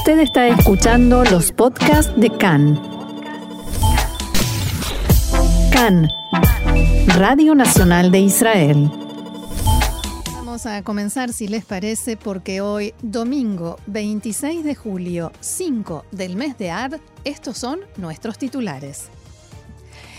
Usted está escuchando los podcasts de CAN. CAN, Radio Nacional de Israel. Vamos a comenzar, si les parece, porque hoy, domingo 26 de julio, 5 del mes de Ab, estos son nuestros titulares.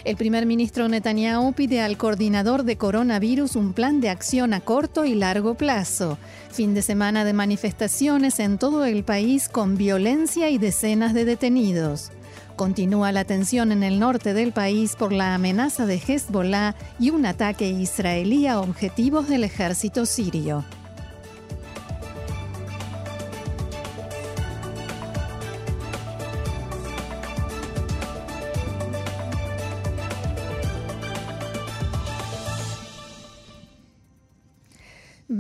El primer ministro Netanyahu pide al coordinador de coronavirus un plan de acción a corto y largo plazo. Fin de semana de manifestaciones en todo el país con violencia y decenas de detenidos. Continúa la tensión en el norte del país por la amenaza de Hezbollah y un ataque israelí a objetivos del ejército sirio.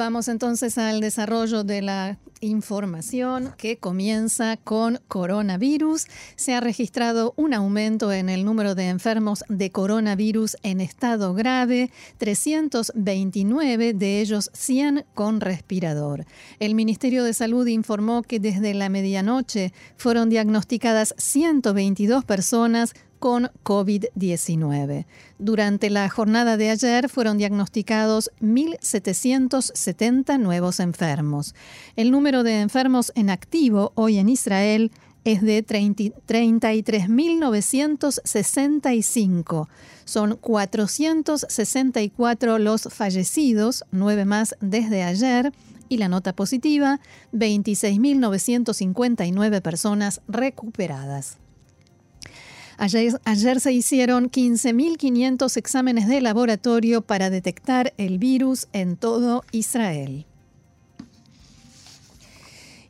Vamos entonces al desarrollo de la información que comienza con coronavirus. Se ha registrado un aumento en el número de enfermos de coronavirus en estado grave, 329 de ellos 100 con respirador. El Ministerio de Salud informó que desde la medianoche fueron diagnosticadas 122 personas con COVID-19. Durante la jornada de ayer fueron diagnosticados 1.770 nuevos enfermos. El número de enfermos en activo hoy en Israel es de 33.965. Son 464 los fallecidos, nueve más desde ayer, y la nota positiva, 26.959 personas recuperadas. Ayer, se hicieron 15.500 exámenes de laboratorio para detectar el virus en todo Israel.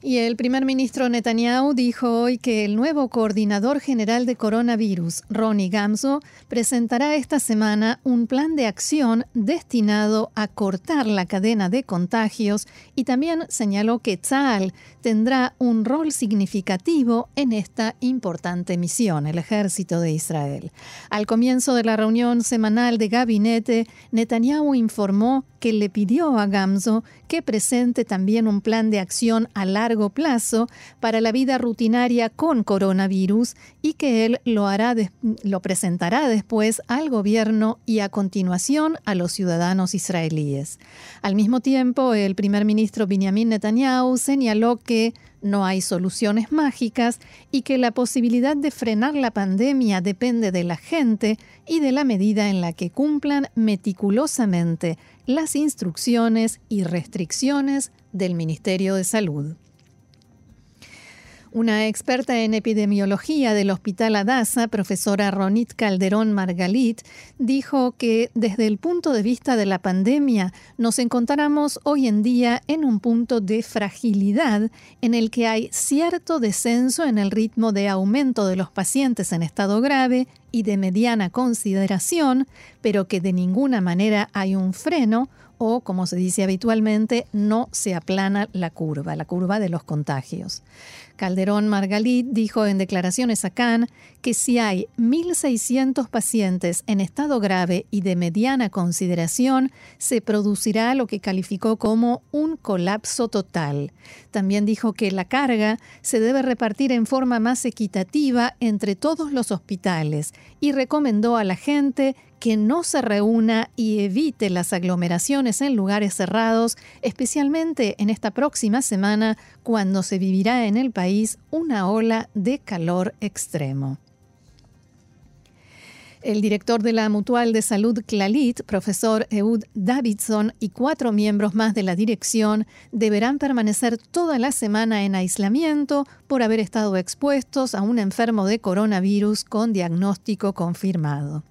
Y el primer ministro Netanyahu dijo hoy que el nuevo coordinador general de coronavirus, Ronnie Gamzo, presentará esta semana un plan de acción destinado a cortar la cadena de contagios y también señaló que Tzal tendrá un rol significativo en esta importante misión, el ejército de Israel. Al comienzo de la reunión semanal de gabinete, Netanyahu informó que le pidió a Gamzo que presente también un plan de acción a largo plazo para la vida rutinaria con coronavirus y que él lo, hará lo presentará después al gobierno y a continuación a los ciudadanos israelíes. Al mismo tiempo, el primer ministro Benjamin Netanyahu señaló que no hay soluciones mágicas y que la posibilidad de frenar la pandemia depende de la gente y de la medida en la que cumplan meticulosamente las instrucciones y restricciones del Ministerio de Salud. Una experta en epidemiología del Hospital Adasa, profesora Ronit Calderón Margalit, dijo que desde el punto de vista de la pandemia nos encontramos hoy en día en un punto de fragilidad en el que hay cierto descenso en el ritmo de aumento de los pacientes en estado grave y de mediana consideración, pero que de ninguna manera hay un freno o, como se dice habitualmente, no se aplana la curva, la curva de los contagios. Calderón Margalit dijo en declaraciones a Cannes que si hay 1.600 pacientes en estado grave y de mediana consideración, se producirá lo que calificó como un colapso total. También dijo que la carga se debe repartir en forma más equitativa entre todos los hospitales y recomendó a la gente que no se reúna y evite las aglomeraciones en lugares cerrados, especialmente en esta próxima semana cuando se vivirá en el país una ola de calor extremo. El director de la Mutual de Salud Clalit, profesor Eud Davidson, y cuatro miembros más de la dirección deberán permanecer toda la semana en aislamiento por haber estado expuestos a un enfermo de coronavirus con diagnóstico confirmado.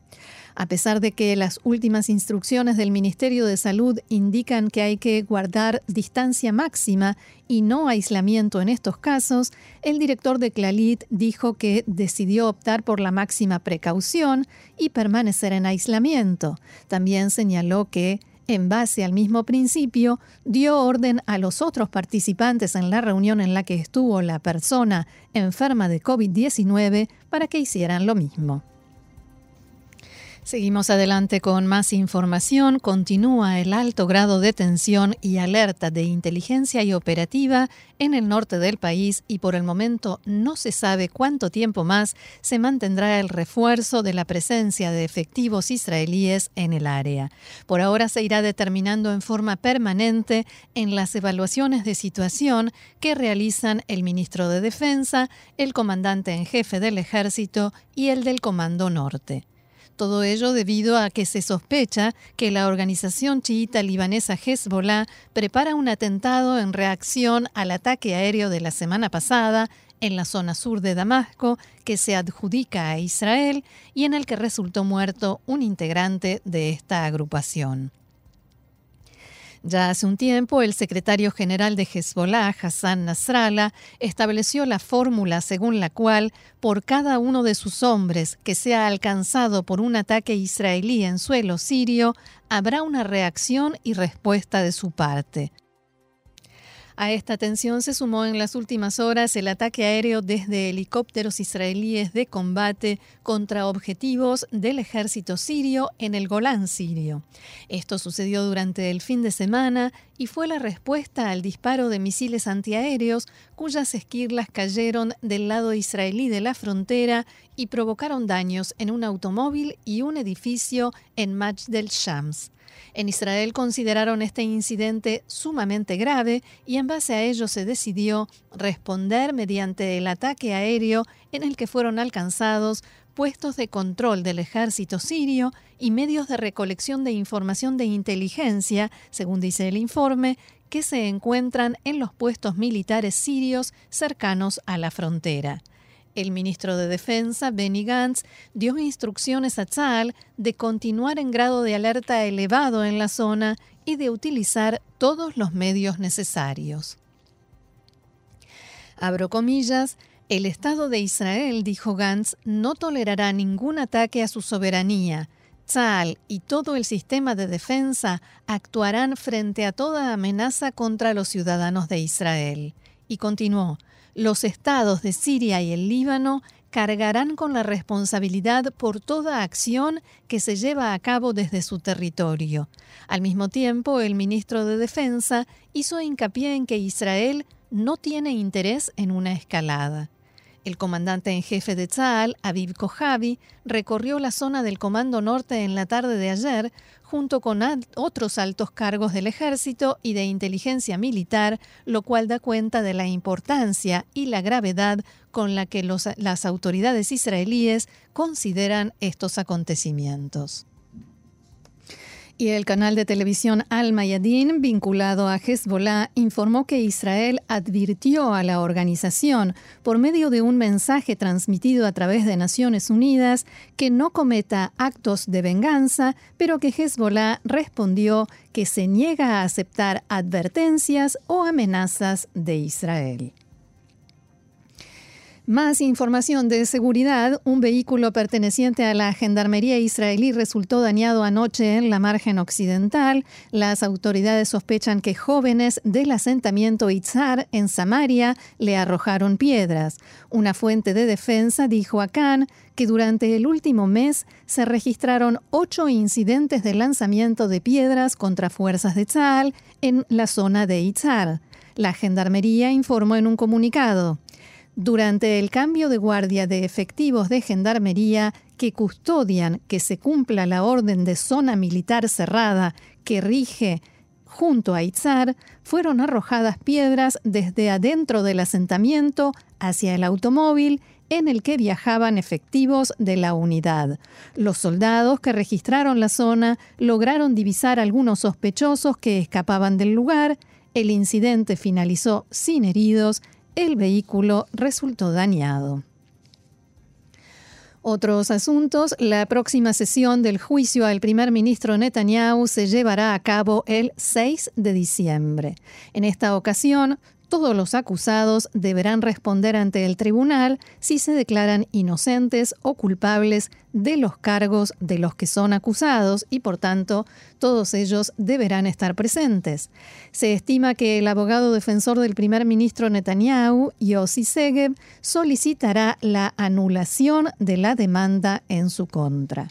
A pesar de que las últimas instrucciones del Ministerio de Salud indican que hay que guardar distancia máxima y no aislamiento en estos casos, el director de Clalit dijo que decidió optar por la máxima precaución y permanecer en aislamiento. También señaló que en base al mismo principio, dio orden a los otros participantes en la reunión en la que estuvo la persona enferma de COVID-19 para que hicieran lo mismo. Seguimos adelante con más información. Continúa el alto grado de tensión y alerta de inteligencia y operativa en el norte del país y por el momento no se sabe cuánto tiempo más se mantendrá el refuerzo de la presencia de efectivos israelíes en el área. Por ahora se irá determinando en forma permanente en las evaluaciones de situación que realizan el ministro de Defensa, el comandante en jefe del ejército y el del Comando Norte. Todo ello debido a que se sospecha que la organización chiita libanesa Hezbollah prepara un atentado en reacción al ataque aéreo de la semana pasada en la zona sur de Damasco que se adjudica a Israel y en el que resultó muerto un integrante de esta agrupación. Ya hace un tiempo, el secretario general de Hezbollah, Hassan Nasrallah, estableció la fórmula según la cual, por cada uno de sus hombres que sea alcanzado por un ataque israelí en suelo sirio, habrá una reacción y respuesta de su parte. A esta tensión se sumó en las últimas horas el ataque aéreo desde helicópteros israelíes de combate contra objetivos del ejército sirio en el Golán sirio. Esto sucedió durante el fin de semana y fue la respuesta al disparo de misiles antiaéreos cuyas esquirlas cayeron del lado israelí de la frontera y provocaron daños en un automóvil y un edificio en Maj del Shams. En Israel consideraron este incidente sumamente grave y en base a ello se decidió responder mediante el ataque aéreo en el que fueron alcanzados puestos de control del ejército sirio y medios de recolección de información de inteligencia, según dice el informe, que se encuentran en los puestos militares sirios cercanos a la frontera. El ministro de Defensa, Benny Gantz, dio instrucciones a Tzal de continuar en grado de alerta elevado en la zona y de utilizar todos los medios necesarios. Abro comillas, el Estado de Israel, dijo Gantz, no tolerará ningún ataque a su soberanía. Tzal y todo el sistema de defensa actuarán frente a toda amenaza contra los ciudadanos de Israel. Y continuó, los estados de Siria y el Líbano cargarán con la responsabilidad por toda acción que se lleva a cabo desde su territorio. Al mismo tiempo, el ministro de Defensa hizo hincapié en que Israel no tiene interés en una escalada. El comandante en jefe de Tzal, Aviv Kojavi, recorrió la zona del Comando Norte en la tarde de ayer, junto con otros altos cargos del ejército y de inteligencia militar, lo cual da cuenta de la importancia y la gravedad con la que las autoridades israelíes consideran estos acontecimientos. Y el canal de televisión Al Mayadin, vinculado a Hezbollah, informó que Israel advirtió a la organización, por medio de un mensaje transmitido a través de Naciones Unidas, que no cometa actos de venganza, pero que Hezbollah respondió que se niega a aceptar advertencias o amenazas de Israel. Más información de seguridad. Un vehículo perteneciente a la Gendarmería israelí resultó dañado anoche en la margen occidental. Las autoridades sospechan que jóvenes del asentamiento Itzar en Samaria le arrojaron piedras. Una fuente de defensa dijo a Khan que durante el último mes se registraron ocho incidentes de lanzamiento de piedras contra fuerzas de Tzal en la zona de Itzar. La Gendarmería informó en un comunicado. Durante el cambio de guardia de efectivos de gendarmería que custodian que se cumpla la orden de zona militar cerrada que rige junto a Itzar, fueron arrojadas piedras desde adentro del asentamiento hacia el automóvil en el que viajaban efectivos de la unidad. Los soldados que registraron la zona lograron divisar algunos sospechosos que escapaban del lugar. El incidente finalizó sin heridos el vehículo resultó dañado. Otros asuntos. La próxima sesión del juicio al primer ministro Netanyahu se llevará a cabo el 6 de diciembre. En esta ocasión, todos los acusados deberán responder ante el tribunal si se declaran inocentes o culpables de los cargos de los que son acusados y por tanto todos ellos deberán estar presentes. Se estima que el abogado defensor del primer ministro Netanyahu, Yossi Segev, solicitará la anulación de la demanda en su contra.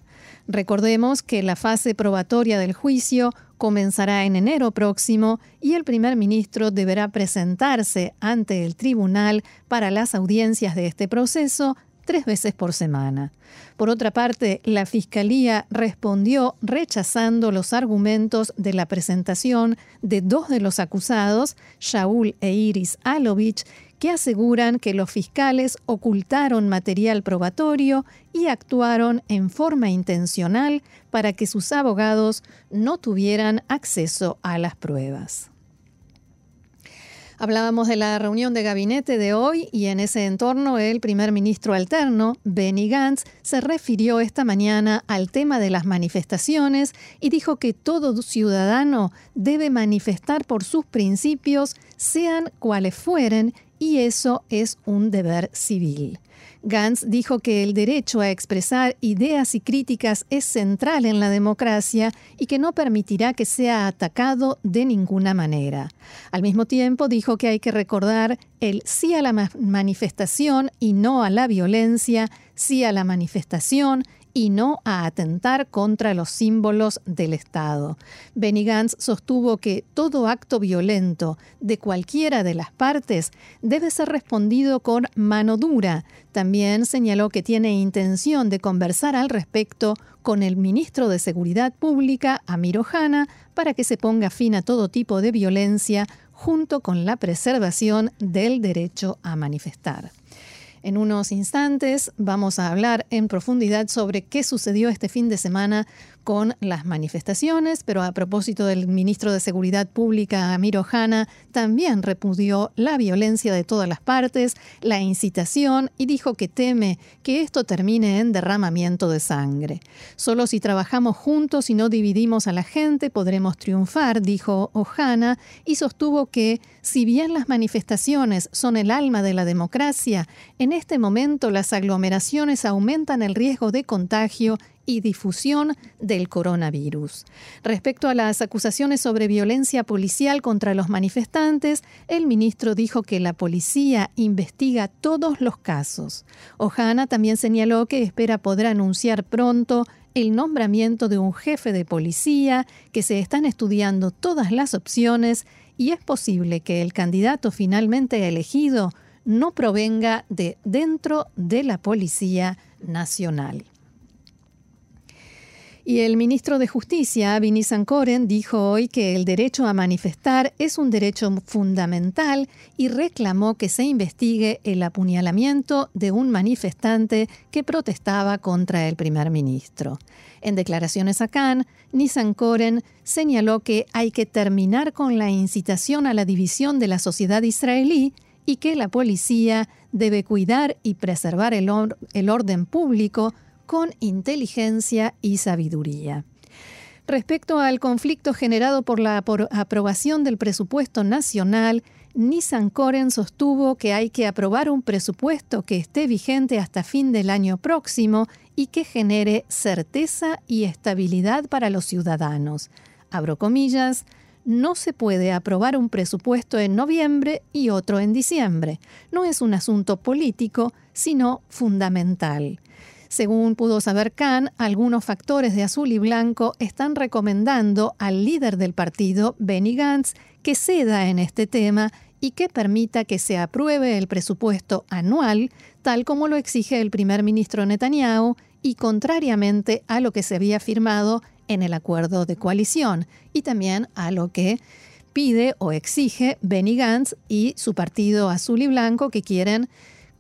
Recordemos que la fase probatoria del juicio comenzará en enero próximo y el primer ministro deberá presentarse ante el tribunal para las audiencias de este proceso tres veces por semana. Por otra parte, la Fiscalía respondió rechazando los argumentos de la presentación de dos de los acusados, Shaul e Iris Alovich, que aseguran que los fiscales ocultaron material probatorio y actuaron en forma intencional para que sus abogados no tuvieran acceso a las pruebas. Hablábamos de la reunión de gabinete de hoy y en ese entorno el primer ministro alterno, Benny Gantz, se refirió esta mañana al tema de las manifestaciones y dijo que todo ciudadano debe manifestar por sus principios, sean cuales fueren, y eso es un deber civil. Gantz dijo que el derecho a expresar ideas y críticas es central en la democracia y que no permitirá que sea atacado de ninguna manera. Al mismo tiempo dijo que hay que recordar el sí a la manifestación y no a la violencia, sí a la manifestación y no a atentar contra los símbolos del Estado. Benny Gantz sostuvo que todo acto violento de cualquiera de las partes debe ser respondido con mano dura. También señaló que tiene intención de conversar al respecto con el ministro de Seguridad Pública, Amir Ohana, para que se ponga fin a todo tipo de violencia junto con la preservación del derecho a manifestar. En unos instantes vamos a hablar en profundidad sobre qué sucedió este fin de semana con las manifestaciones, pero a propósito del ministro de Seguridad Pública, Amir Ohana, también repudió la violencia de todas las partes, la incitación y dijo que teme que esto termine en derramamiento de sangre. Solo si trabajamos juntos y no dividimos a la gente podremos triunfar, dijo Ohana, y sostuvo que, si bien las manifestaciones son el alma de la democracia, en este momento las aglomeraciones aumentan el riesgo de contagio y difusión del coronavirus. Respecto a las acusaciones sobre violencia policial contra los manifestantes, el ministro dijo que la policía investiga todos los casos. Ojana también señaló que espera poder anunciar pronto el nombramiento de un jefe de policía, que se están estudiando todas las opciones y es posible que el candidato finalmente elegido no provenga de dentro de la Policía Nacional. Y el ministro de Justicia, Vinny Sankoren, dijo hoy que el derecho a manifestar es un derecho fundamental y reclamó que se investigue el apuñalamiento de un manifestante que protestaba contra el primer ministro. En declaraciones a Cannes, Koren señaló que hay que terminar con la incitación a la división de la sociedad israelí y que la policía debe cuidar y preservar el, el orden público con inteligencia y sabiduría. Respecto al conflicto generado por la aprobación del presupuesto nacional, Nissan Koren sostuvo que hay que aprobar un presupuesto que esté vigente hasta fin del año próximo y que genere certeza y estabilidad para los ciudadanos. Abro comillas, no se puede aprobar un presupuesto en noviembre y otro en diciembre. No es un asunto político, sino fundamental. Según pudo saber Khan, algunos factores de azul y blanco están recomendando al líder del partido, Benny Gantz, que ceda en este tema y que permita que se apruebe el presupuesto anual, tal como lo exige el primer ministro Netanyahu, y contrariamente a lo que se había firmado en el acuerdo de coalición, y también a lo que pide o exige Benny Gantz y su partido azul y blanco que quieren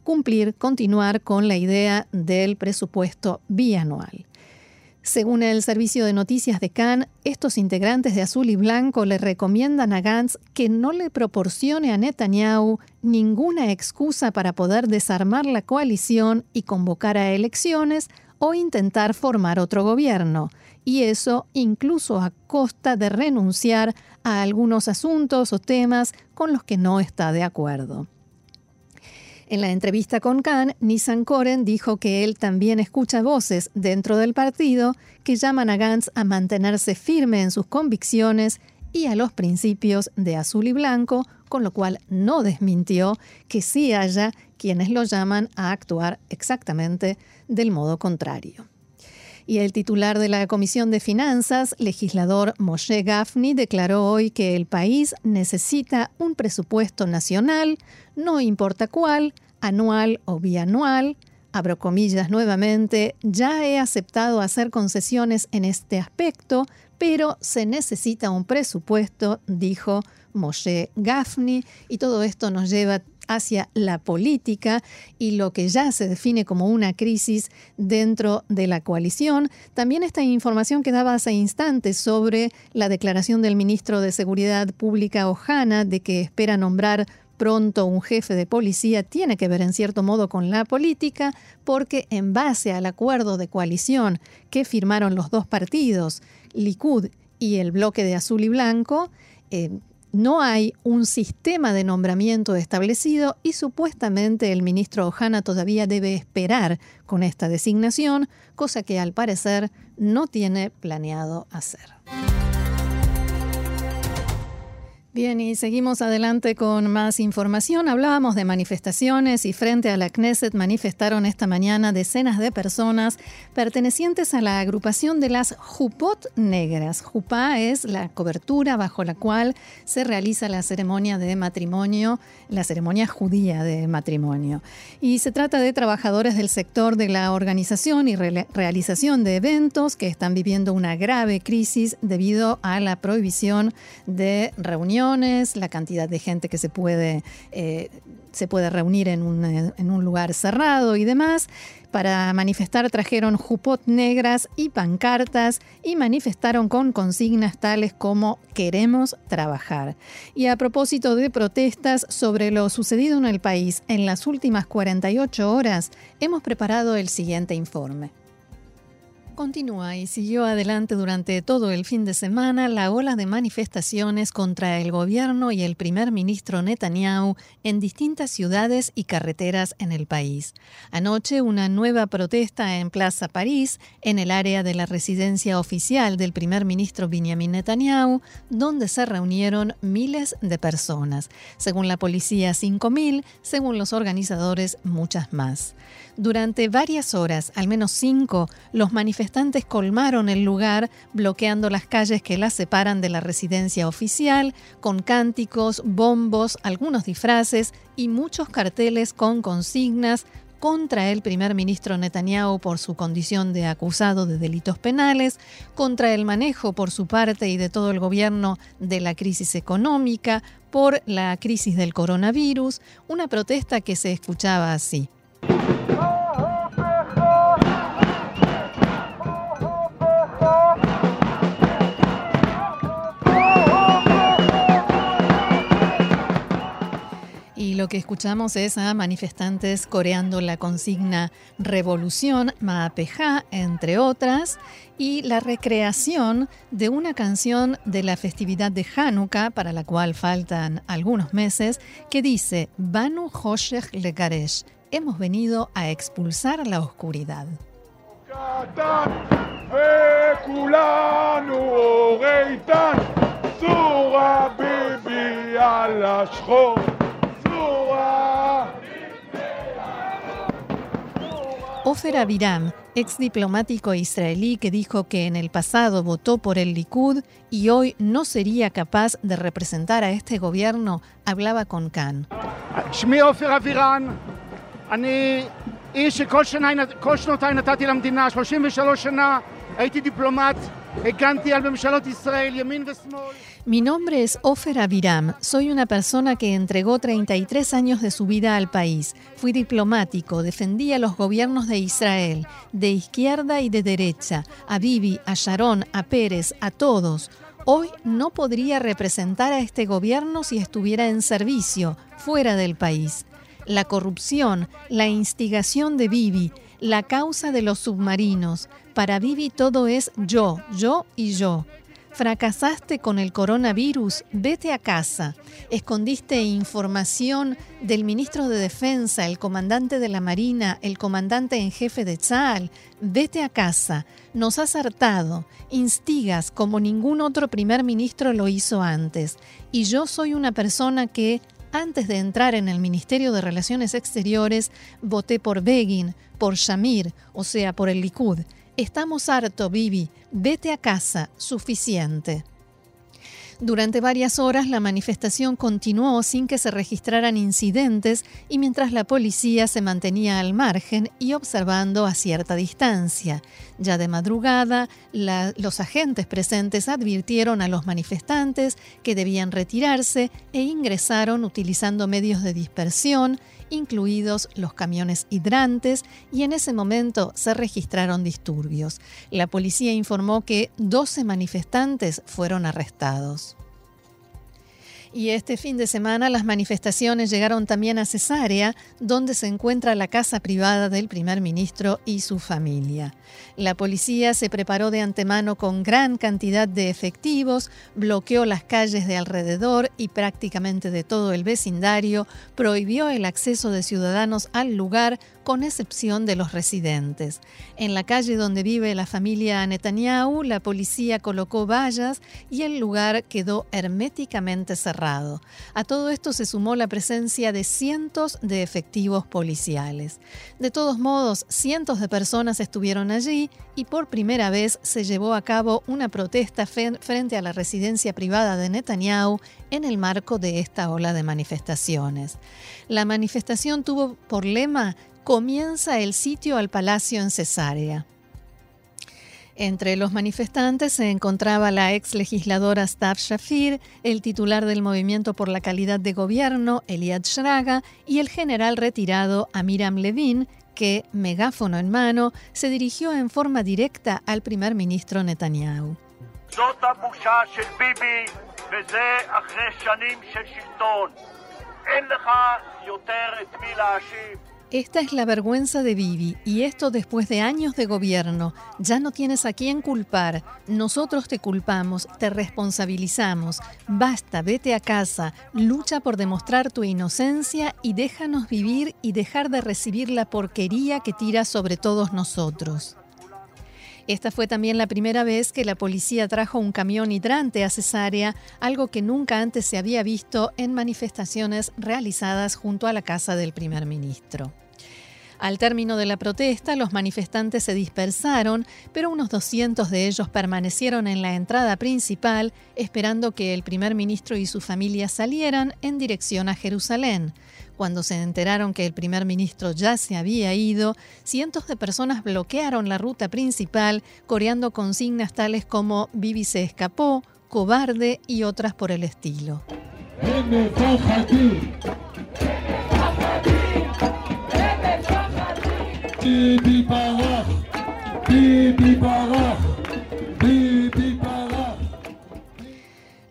cumplir, continuar con la idea del presupuesto bianual. Según el servicio de noticias de Cannes, estos integrantes de Azul y Blanco le recomiendan a Gantz que no le proporcione a Netanyahu ninguna excusa para poder desarmar la coalición y convocar a elecciones o intentar formar otro gobierno, y eso incluso a costa de renunciar a algunos asuntos o temas con los que no está de acuerdo. En la entrevista con Khan, Nissan Koren dijo que él también escucha voces dentro del partido que llaman a Gantz a mantenerse firme en sus convicciones y a los principios de azul y blanco, con lo cual no desmintió que sí haya quienes lo llaman a actuar exactamente del modo contrario. Y el titular de la Comisión de Finanzas, legislador Moshe Gafni, declaró hoy que el país necesita un presupuesto nacional, no importa cuál, anual o bianual, abro comillas nuevamente, ya he aceptado hacer concesiones en este aspecto, pero se necesita un presupuesto, dijo Moshe Gafni, y todo esto nos lleva hacia la política y lo que ya se define como una crisis dentro de la coalición. También esta información que daba hace instantes sobre la declaración del ministro de Seguridad Pública Ojana de que espera nombrar pronto un jefe de policía tiene que ver en cierto modo con la política porque en base al acuerdo de coalición que firmaron los dos partidos, Likud y el bloque de azul y blanco, eh, no hay un sistema de nombramiento establecido y supuestamente el ministro Ojana todavía debe esperar con esta designación, cosa que al parecer no tiene planeado hacer. Bien, y seguimos adelante con más información. Hablábamos de manifestaciones y frente a la Knesset manifestaron esta mañana decenas de personas pertenecientes a la agrupación de las Jupot Negras. Jupá es la cobertura bajo la cual se realiza la ceremonia de matrimonio, la ceremonia judía de matrimonio. Y se trata de trabajadores del sector de la organización y realización de eventos que están viviendo una grave crisis debido a la prohibición de reuniones la cantidad de gente que se puede, eh, se puede reunir en un, en un lugar cerrado y demás. Para manifestar trajeron jupot negras y pancartas y manifestaron con consignas tales como queremos trabajar. Y a propósito de protestas sobre lo sucedido en el país en las últimas 48 horas, hemos preparado el siguiente informe. Continúa y siguió adelante durante todo el fin de semana la ola de manifestaciones contra el gobierno y el primer ministro Netanyahu en distintas ciudades y carreteras en el país. Anoche una nueva protesta en Plaza París, en el área de la residencia oficial del primer ministro Benjamin Netanyahu, donde se reunieron miles de personas. Según la policía, 5.000, según los organizadores, muchas más. Durante varias horas, al menos cinco, los manifestantes colmaron el lugar, bloqueando las calles que las separan de la residencia oficial, con cánticos, bombos, algunos disfraces y muchos carteles con consignas contra el primer ministro Netanyahu por su condición de acusado de delitos penales, contra el manejo por su parte y de todo el gobierno de la crisis económica, por la crisis del coronavirus, una protesta que se escuchaba así. Y lo que escuchamos es a manifestantes coreando la consigna Revolución, Maapeja, entre otras, y la recreación de una canción de la festividad de Hanukkah, para la cual faltan algunos meses, que dice Banu Hoshech Lekaresh, hemos venido a expulsar la oscuridad. Ofer Aviram, ex diplomático israelí que dijo que en el pasado votó por el Likud y hoy no sería capaz de representar a este gobierno, hablaba con Khan. Mi nombre es Ofer Aviram. Soy una persona que entregó 33 años de su vida al país. Fui diplomático, defendí a los gobiernos de Israel, de izquierda y de derecha, a Bibi, a Sharon, a Pérez, a todos. Hoy no podría representar a este gobierno si estuviera en servicio, fuera del país. La corrupción, la instigación de Bibi, la causa de los submarinos. Para Bibi todo es yo, yo y yo. Fracasaste con el coronavirus, vete a casa. Escondiste información del ministro de Defensa, el comandante de la Marina, el comandante en jefe de Tzal. Vete a casa. Nos has hartado. Instigas como ningún otro primer ministro lo hizo antes. Y yo soy una persona que antes de entrar en el Ministerio de Relaciones Exteriores, voté por Begin, por Shamir, o sea, por el Likud. Estamos harto, Bibi, vete a casa, suficiente. Durante varias horas la manifestación continuó sin que se registraran incidentes y mientras la policía se mantenía al margen y observando a cierta distancia. Ya de madrugada, los agentes presentes advirtieron a los manifestantes que debían retirarse e ingresaron utilizando medios de dispersión, incluidos los camiones hidrantes, y en ese momento se registraron disturbios. La policía informó que 12 manifestantes fueron arrestados. Y este fin de semana las manifestaciones llegaron también a Cesarea, donde se encuentra la casa privada del primer ministro y su familia. La policía se preparó de antemano con gran cantidad de efectivos, bloqueó las calles de alrededor y prácticamente de todo el vecindario, prohibió el acceso de ciudadanos al lugar con excepción de los residentes. En la calle donde vive la familia Netanyahu, la policía colocó vallas y el lugar quedó herméticamente cerrado. A todo esto se sumó la presencia de cientos de efectivos policiales. De todos modos, cientos de personas estuvieron allí y por primera vez se llevó a cabo una protesta frente a la residencia privada de Netanyahu en el marco de esta ola de manifestaciones. La manifestación tuvo por lema comienza el sitio al palacio en Cesarea. Entre los manifestantes se encontraba la ex legisladora Stav Shafir, el titular del Movimiento por la Calidad de Gobierno, Eliad Shraga, y el general retirado Amiram Levin, que, megáfono en mano, se dirigió en forma directa al primer ministro Netanyahu. Esta es la vergüenza de Bibi y esto después de años de gobierno. Ya no tienes a quién culpar. Nosotros te culpamos, te responsabilizamos. Basta, vete a casa, lucha por demostrar tu inocencia y déjanos vivir y dejar de recibir la porquería que tira sobre todos nosotros. Esta fue también la primera vez que la policía trajo un camión hidrante a Cesárea, algo que nunca antes se había visto en manifestaciones realizadas junto a la casa del primer ministro. Al término de la protesta, los manifestantes se dispersaron, pero unos 200 de ellos permanecieron en la entrada principal esperando que el primer ministro y su familia salieran en dirección a Jerusalén. Cuando se enteraron que el primer ministro ya se había ido, cientos de personas bloquearon la ruta principal, coreando consignas tales como Bibi se escapó, cobarde y otras por el estilo.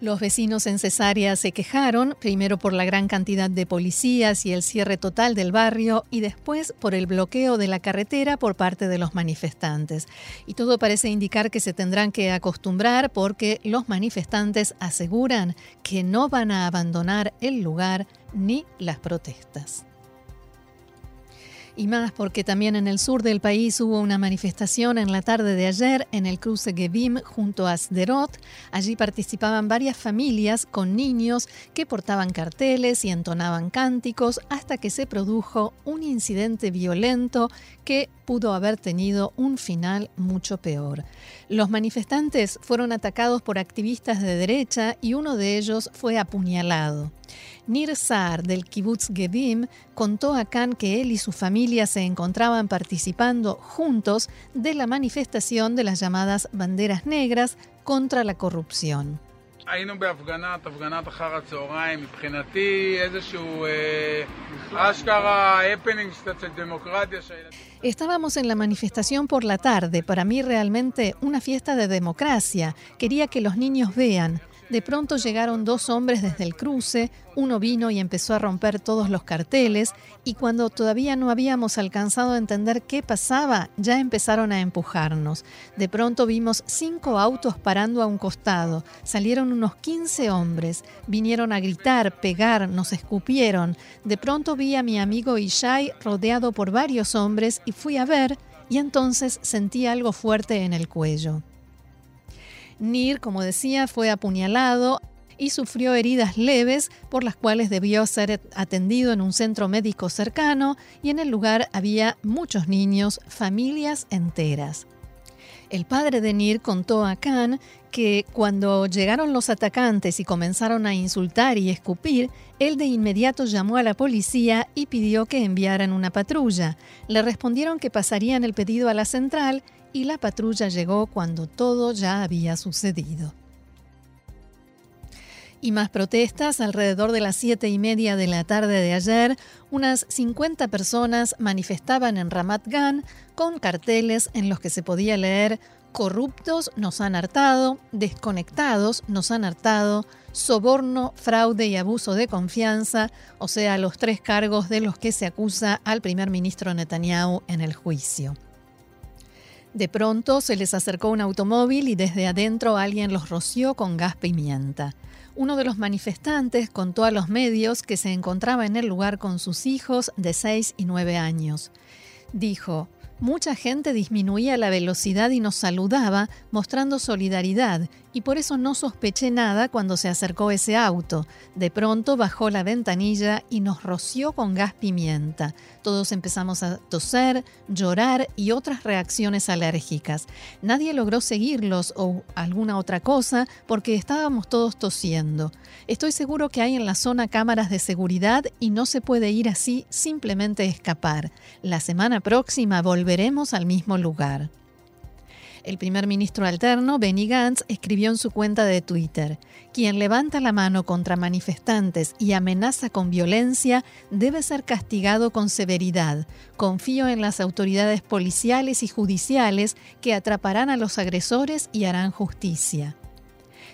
Los vecinos en Cesárea se quejaron, primero por la gran cantidad de policías y el cierre total del barrio, y después por el bloqueo de la carretera por parte de los manifestantes. Y todo parece indicar que se tendrán que acostumbrar porque los manifestantes aseguran que no van a abandonar el lugar ni las protestas. Y más porque también en el sur del país hubo una manifestación en la tarde de ayer en el cruce Gebim junto a Sderot. Allí participaban varias familias con niños que portaban carteles y entonaban cánticos hasta que se produjo un incidente violento que pudo haber tenido un final mucho peor. Los manifestantes fueron atacados por activistas de derecha y uno de ellos fue apuñalado. Nir Saar del kibbutz Gebim contó a Khan que él y su familia se encontraban participando juntos de la manifestación de las llamadas banderas negras contra la corrupción. Estábamos en la manifestación por la tarde, para mí realmente una fiesta de democracia. Quería que los niños vean, de pronto llegaron dos hombres desde el cruce, uno vino y empezó a romper todos los carteles y cuando todavía no habíamos alcanzado a entender qué pasaba, ya empezaron a empujarnos. De pronto vimos cinco autos parando a un costado, salieron unos 15 hombres, vinieron a gritar, pegar, nos escupieron. De pronto vi a mi amigo Ishai rodeado por varios hombres y fui a ver y entonces sentí algo fuerte en el cuello. Nir, como decía, fue apuñalado y sufrió heridas leves por las cuales debió ser atendido en un centro médico cercano y en el lugar había muchos niños, familias enteras. El padre de Nir contó a Khan que cuando llegaron los atacantes y comenzaron a insultar y escupir, él de inmediato llamó a la policía y pidió que enviaran una patrulla. Le respondieron que pasarían el pedido a la central y la patrulla llegó cuando todo ya había sucedido. Y más protestas, alrededor de las siete y media de la tarde de ayer, unas 50 personas manifestaban en Ramat Gan con carteles en los que se podía leer corruptos nos han hartado, desconectados nos han hartado, soborno, fraude y abuso de confianza, o sea, los tres cargos de los que se acusa al primer ministro Netanyahu en el juicio. De pronto se les acercó un automóvil y desde adentro alguien los roció con gas pimienta. Uno de los manifestantes contó a los medios que se encontraba en el lugar con sus hijos de 6 y 9 años. Dijo, Mucha gente disminuía la velocidad y nos saludaba mostrando solidaridad y por eso no sospeché nada cuando se acercó ese auto. De pronto bajó la ventanilla y nos roció con gas pimienta. Todos empezamos a toser, llorar y otras reacciones alérgicas. Nadie logró seguirlos o alguna otra cosa porque estábamos todos tosiendo. Estoy seguro que hay en la zona cámaras de seguridad y no se puede ir así simplemente escapar. La semana próxima volveremos al mismo lugar. El primer ministro alterno, Benny Gantz, escribió en su cuenta de Twitter, quien levanta la mano contra manifestantes y amenaza con violencia debe ser castigado con severidad. Confío en las autoridades policiales y judiciales que atraparán a los agresores y harán justicia.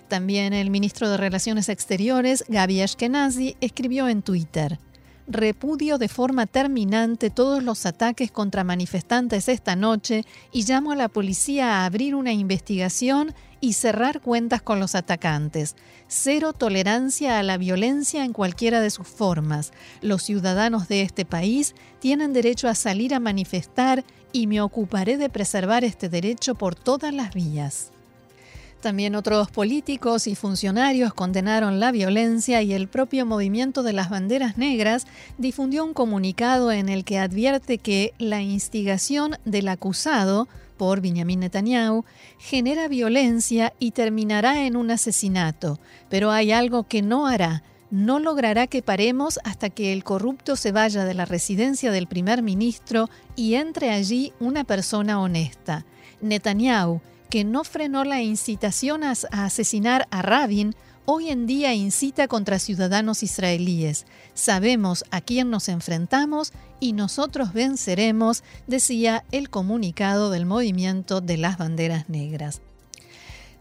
También el ministro de Relaciones Exteriores, Gaby Ashkenazi, escribió en Twitter, repudio de forma terminante todos los ataques contra manifestantes esta noche y llamo a la policía a abrir una investigación y cerrar cuentas con los atacantes. Cero tolerancia a la violencia en cualquiera de sus formas. Los ciudadanos de este país tienen derecho a salir a manifestar y me ocuparé de preservar este derecho por todas las vías. También otros políticos y funcionarios condenaron la violencia y el propio movimiento de las banderas negras difundió un comunicado en el que advierte que la instigación del acusado por Benjamin Netanyahu genera violencia y terminará en un asesinato, pero hay algo que no hará. No logrará que paremos hasta que el corrupto se vaya de la residencia del primer ministro y entre allí una persona honesta. Netanyahu, que no frenó la incitación a, asesinar a Rabin, hoy en día incita contra ciudadanos israelíes. Sabemos a quién nos enfrentamos y nosotros venceremos, decía el comunicado del movimiento de las banderas negras.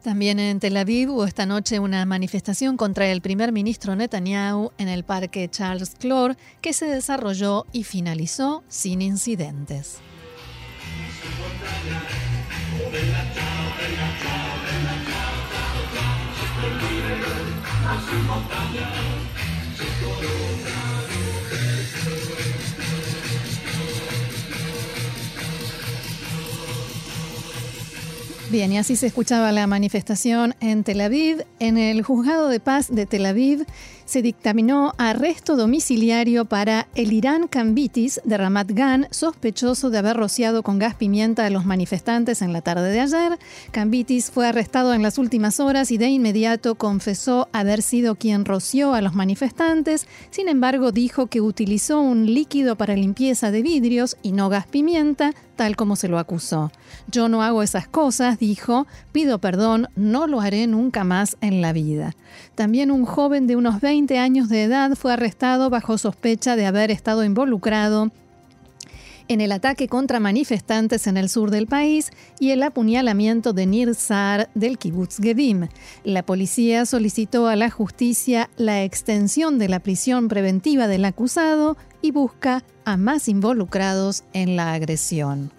También en Tel Aviv hubo esta noche una manifestación contra el primer ministro Netanyahu en el parque Charles Clore que se desarrolló y finalizó sin incidentes. Bien, y así se escuchaba la manifestación en Tel Aviv. En el juzgado de paz de Tel Aviv se dictaminó arresto domiciliario para el Irán Kambitis de Ramat Gan, sospechoso de haber rociado con gas pimienta a los manifestantes en la tarde de ayer. Kambitis fue arrestado en las últimas horas y de inmediato confesó haber sido quien roció a los manifestantes. Sin embargo, dijo que utilizó un líquido para limpieza de vidrios y no gas pimienta, tal como se lo acusó. Yo no hago esas cosas, dijo, pido perdón, no lo haré nunca más en la vida. También un joven de unos 20 años de edad fue arrestado bajo sospecha de haber estado involucrado en el ataque contra manifestantes en el sur del país y el apuñalamiento de Nir Saar del kibbutz Gedim. La policía solicitó a la justicia la extensión de la prisión preventiva del acusado y busca a más involucrados en la agresión.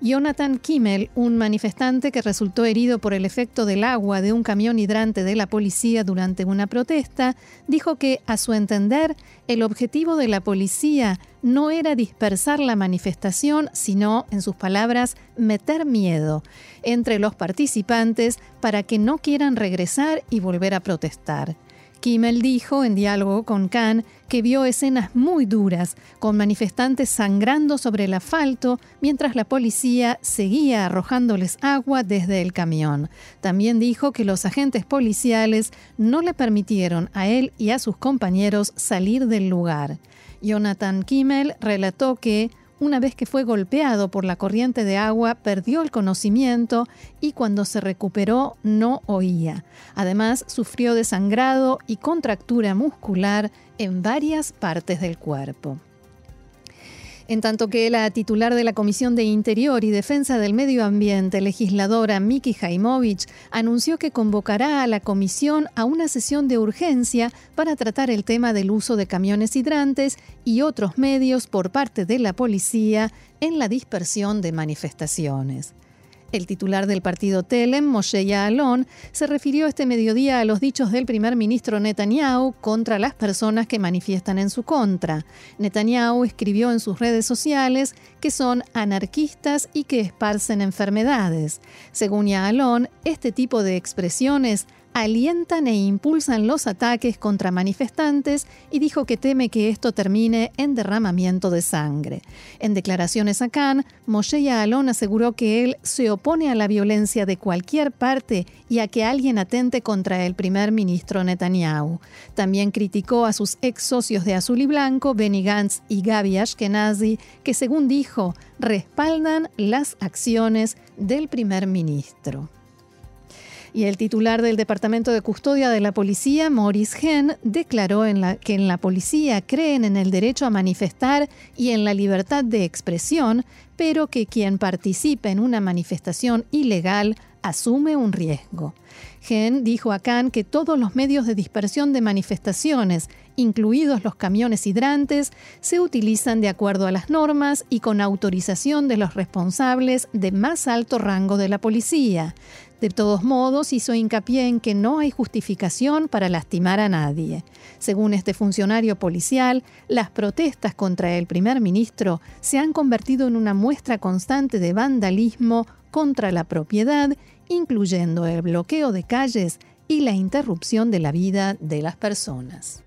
Jonathan Kimmel, un manifestante que resultó herido por el efecto del agua de un camión hidrante de la policía durante una protesta, dijo que, a su entender, el objetivo de la policía no era dispersar la manifestación, sino, en sus palabras, meter miedo entre los participantes para que no quieran regresar y volver a protestar. Kimmel dijo en diálogo con Khan que vio escenas muy duras, con manifestantes sangrando sobre el asfalto mientras la policía seguía arrojándoles agua desde el camión. También dijo que los agentes policiales no le permitieron a él y a sus compañeros salir del lugar. Jonathan Kimmel relató que una vez que fue golpeado por la corriente de agua, perdió el conocimiento y cuando se recuperó no oía. Además, sufrió desangrado y contractura muscular en varias partes del cuerpo en tanto que la titular de la Comisión de Interior y Defensa del Medio Ambiente, legisladora Miki Jaimovich, anunció que convocará a la comisión a una sesión de urgencia para tratar el tema del uso de camiones hidrantes y otros medios por parte de la policía en la dispersión de manifestaciones. El titular del partido Telem, Moshe Yaalon, se refirió este mediodía a los dichos del primer ministro Netanyahu contra las personas que manifiestan en su contra. Netanyahu escribió en sus redes sociales que son anarquistas y que esparcen enfermedades. Según Yaalon, este tipo de expresiones alientan e impulsan los ataques contra manifestantes y dijo que teme que esto termine en derramamiento de sangre. En declaraciones a Khan, Moshe Yaalon aseguró que él se opone a la violencia de cualquier parte y a que alguien atente contra el primer ministro Netanyahu. También criticó a sus ex socios de Azul y Blanco, Benny Gantz y Gaby Ashkenazi, que según dijo, respaldan las acciones del primer ministro. Y el titular del Departamento de Custodia de la Policía, Maurice Hen, declaró que en la policía creen en el derecho a manifestar y en la libertad de expresión, pero que quien participe en una manifestación ilegal asume un riesgo. Gen dijo a Khan que todos los medios de dispersión de manifestaciones, incluidos los camiones hidrantes, se utilizan de acuerdo a las normas y con autorización de los responsables de más alto rango de la policía. De todos modos, hizo hincapié en que no hay justificación para lastimar a nadie. Según este funcionario policial, las protestas contra el primer ministro se han convertido en una muestra constante de vandalismo contra la propiedad, incluyendo el bloqueo de calles y la interrupción de la vida de las personas.